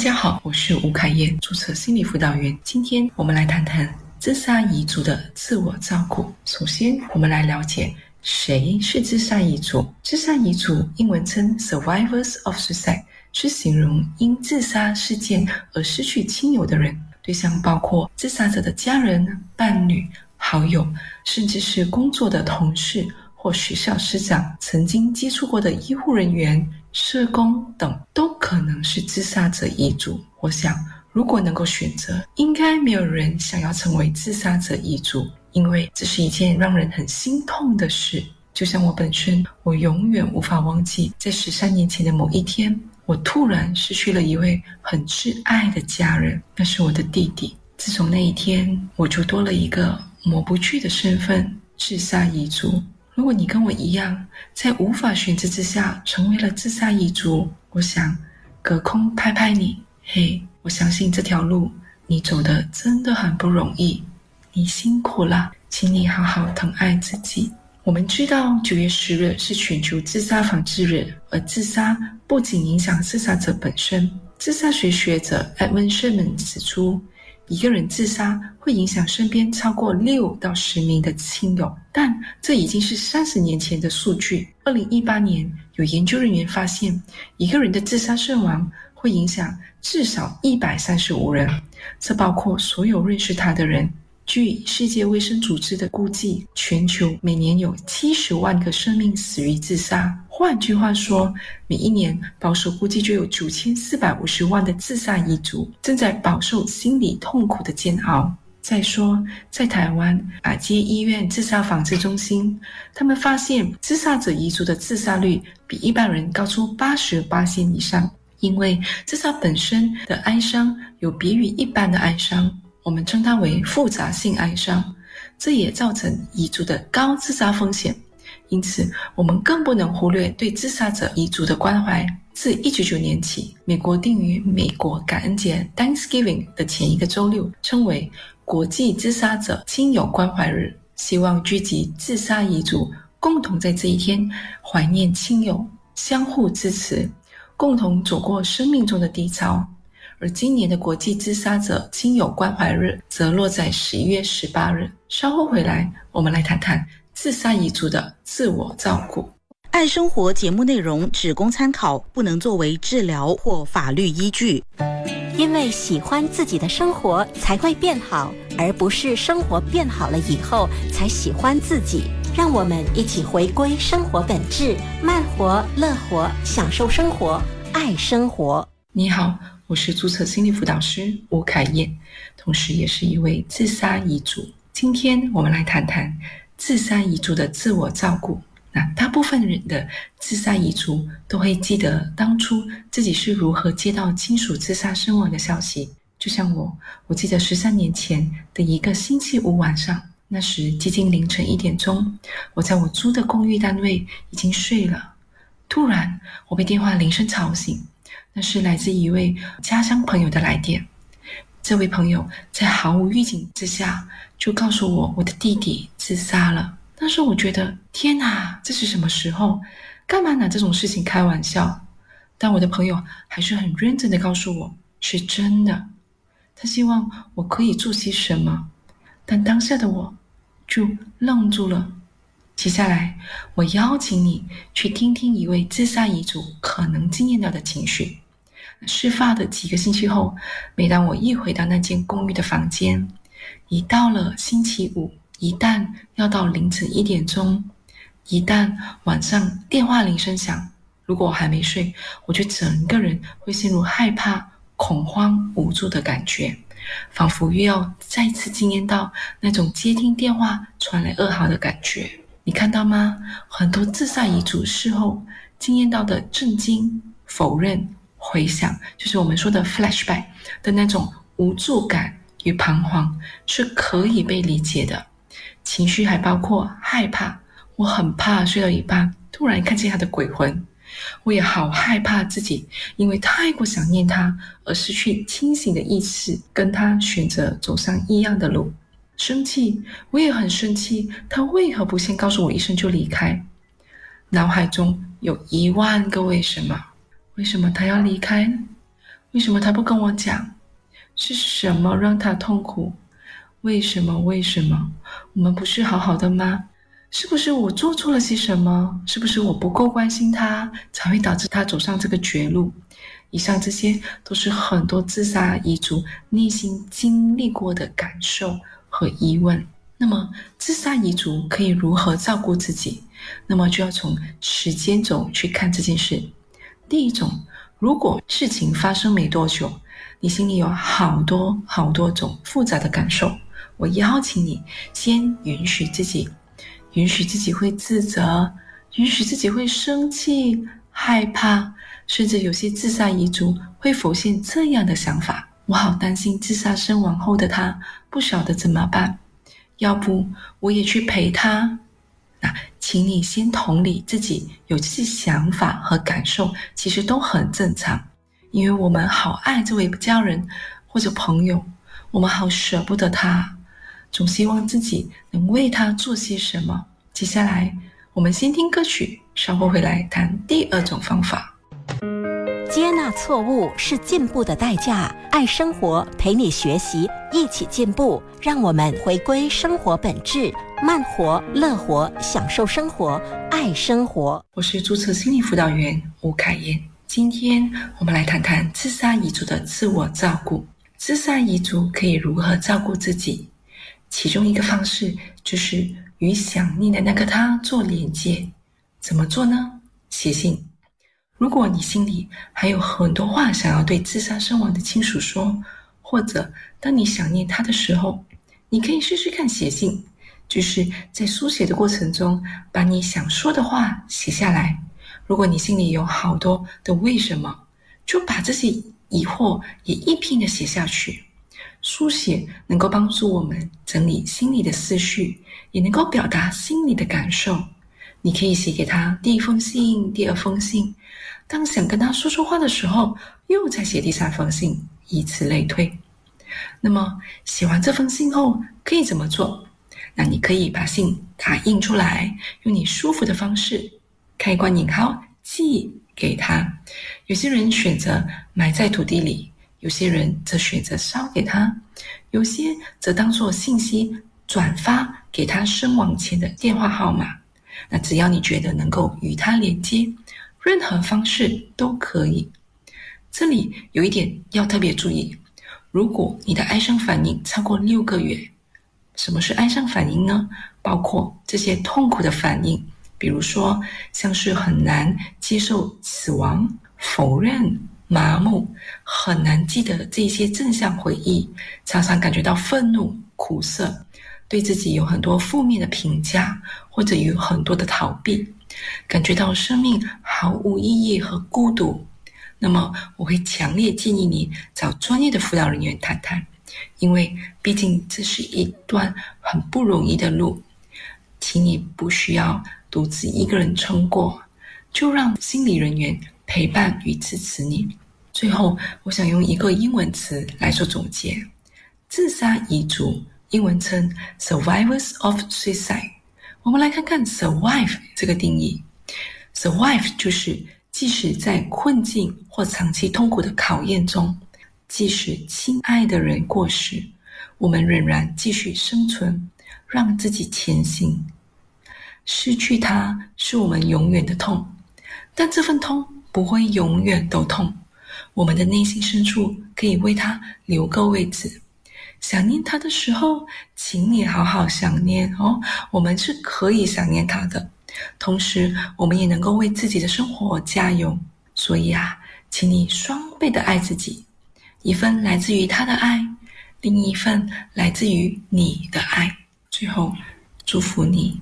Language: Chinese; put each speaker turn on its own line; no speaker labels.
大家好，我是吴凯燕，注册心理辅导员。今天我们来谈谈自杀遗族的自我照顾。首先，我们来了解谁是自杀遗族。自杀遗族英文称 survivors of suicide，是形容因自杀事件而失去亲友的人，对象包括自杀者的家人、伴侣、好友，甚至是工作的同事或学校师长、曾经接触过的医护人员。社工等都可能是自杀者遗族。我想，如果能够选择，应该没有人想要成为自杀者遗族，因为这是一件让人很心痛的事。就像我本身，我永远无法忘记，在十三年前的某一天，我突然失去了一位很挚爱的家人，那是我的弟弟。自从那一天，我就多了一个抹不去的身份——自杀遗嘱。如果你跟我一样，在无法选择之下成为了自杀一族，我想隔空拍拍你，嘿，我相信这条路你走的真的很不容易，你辛苦了，请你好好疼爱自己。我们知道九月十日是全球自杀防治日，而自杀不仅影响自杀者本身，自杀学学者 Edmund Sherman 指出。一个人自杀会影响身边超过六到十名的亲友，但这已经是三十年前的数据。二零一八年，有研究人员发现，一个人的自杀身亡会影响至少一百三十五人，这包括所有认识他的人。据世界卫生组织的估计，全球每年有七十万个生命死于自杀。换句话说，每一年保守估计就有九千四百五十万的自杀遗族正在饱受心理痛苦的煎熬。再说，在台湾马街医院自杀防治中心，他们发现自杀者遗族的自杀率比一般人高出八十八线以上，因为自杀本身的哀伤有别于一般的哀伤。我们称它为复杂性哀伤，这也造成遗族的高自杀风险。因此，我们更不能忽略对自杀者遗族的关怀。自一九九年起，美国定于美国感恩节 （Thanksgiving） 的前一个周六，称为国际自杀者亲友关怀日，希望聚集自杀遗族，共同在这一天怀念亲友，相互支持，共同走过生命中的低潮。而今年的国际自杀者亲友关怀日则落在十一月十八日。稍后回来，我们来谈谈自杀遗族的自我照顾。
爱生活节目内容只供参考，不能作为治疗或法律依据。
因为喜欢自己的生活才会变好，而不是生活变好了以后才喜欢自己。让我们一起回归生活本质，慢活、乐活，享受生活，爱生活。
你好。我是注册心理辅导师吴凯燕，同时也是一位自杀遗族。今天我们来谈谈自杀遗族的自我照顾。那大部分人的自杀遗族都会记得当初自己是如何接到亲属自杀身亡的消息。就像我，我记得十三年前的一个星期五晚上，那时接近凌晨一点钟，我在我租的公寓单位已经睡了，突然我被电话铃声吵醒。那是来自一位家乡朋友的来电。这位朋友在毫无预警之下就告诉我，我的弟弟自杀了。当时我觉得，天哪，这是什么时候？干嘛拿这种事情开玩笑？但我的朋友还是很认真的告诉我，是真的。他希望我可以做些什么，但当下的我就愣住了。接下来，我邀请你去听听一位自杀遗嘱可能经验到的情绪。事发的几个星期后，每当我一回到那间公寓的房间，一到了星期五，一旦要到凌晨一点钟，一旦晚上电话铃声响，如果我还没睡，我就整个人会陷入害怕、恐慌、无助的感觉，仿佛又要再次惊艳到那种接听电话传来噩耗的感觉。你看到吗？很多自杀遗嘱事后经验到的震惊、否认、回想，就是我们说的 flashback 的那种无助感与彷徨，是可以被理解的。情绪还包括害怕，我很怕睡到一半突然看见他的鬼魂，我也好害怕自己因为太过想念他而失去清醒的意识，跟他选择走上一样的路。生气，我也很生气。他为何不先告诉我一声就离开？脑海中有一万个为什么？为什么他要离开？为什么他不跟我讲？是什么让他痛苦？为什么？为什么？我们不是好好的吗？是不是我做错了些什么？是不是我不够关心他，才会导致他走上这个绝路？以上这些都是很多自杀遗族内心经历过的感受和疑问。那么，自杀遗族可以如何照顾自己？那么就要从时间轴去看这件事。第一种，如果事情发生没多久，你心里有好多好多种复杂的感受，我邀请你先允许自己。允许自己会自责，允许自己会生气、害怕，甚至有些自杀遗族会浮现这样的想法：我好担心自杀身亡后的他不晓得怎么办，要不我也去陪他。那，请你先同理自己有这些想法和感受，其实都很正常，因为我们好爱这位家人或者朋友，我们好舍不得他。总希望自己能为他做些什么。接下来，我们先听歌曲，稍后回来谈第二种方法。
接纳错误是进步的代价。爱生活，陪你学习，一起进步。让我们回归生活本质，慢活、乐活，享受生活，爱生活。
我是注册心理辅导员吴凯燕。今天我们来谈谈自杀遗族的自我照顾。自杀遗族可以如何照顾自己？其中一个方式就是与想念的那个他做连接，怎么做呢？写信。如果你心里还有很多话想要对自杀身亡的亲属说，或者当你想念他的时候，你可以试试看写信，就是在书写的过程中把你想说的话写下来。如果你心里有好多的为什么，就把这些疑惑也一拼的写下去。书写能够帮助我们整理心里的思绪，也能够表达心里的感受。你可以写给他第一封信、第二封信，当想跟他说说话的时候，又再写第三封信，以此类推。那么写完这封信后可以怎么做？那你可以把信打印出来，用你舒服的方式开关引号寄给他。有些人选择埋在土地里。有些人则选择烧给他，有些则当做信息转发给他身亡前的电话号码。那只要你觉得能够与它连接，任何方式都可以。这里有一点要特别注意：如果你的哀伤反应超过六个月，什么是哀伤反应呢？包括这些痛苦的反应，比如说像是很难接受死亡、否认。麻木，很难记得这些正向回忆，常常感觉到愤怒、苦涩，对自己有很多负面的评价，或者有很多的逃避，感觉到生命毫无意义和孤独。那么，我会强烈建议你找专业的辅导人员谈谈，因为毕竟这是一段很不容易的路，请你不需要独自一个人撑过，就让心理人员。陪伴与支持你。最后，我想用一个英文词来做总结：自杀遗嘱，英文称 survivors of suicide。我们来看看 survive 这个定义。survive 就是即使在困境或长期痛苦的考验中，即使亲爱的人过世，我们仍然继续生存，让自己前行。失去他是我们永远的痛，但这份痛。不会永远都痛，我们的内心深处可以为他留个位置。想念他的时候，请你好好想念哦。我们是可以想念他的，同时我们也能够为自己的生活加油。所以啊，请你双倍的爱自己，一份来自于他的爱，另一份来自于你的爱。最后，祝福你。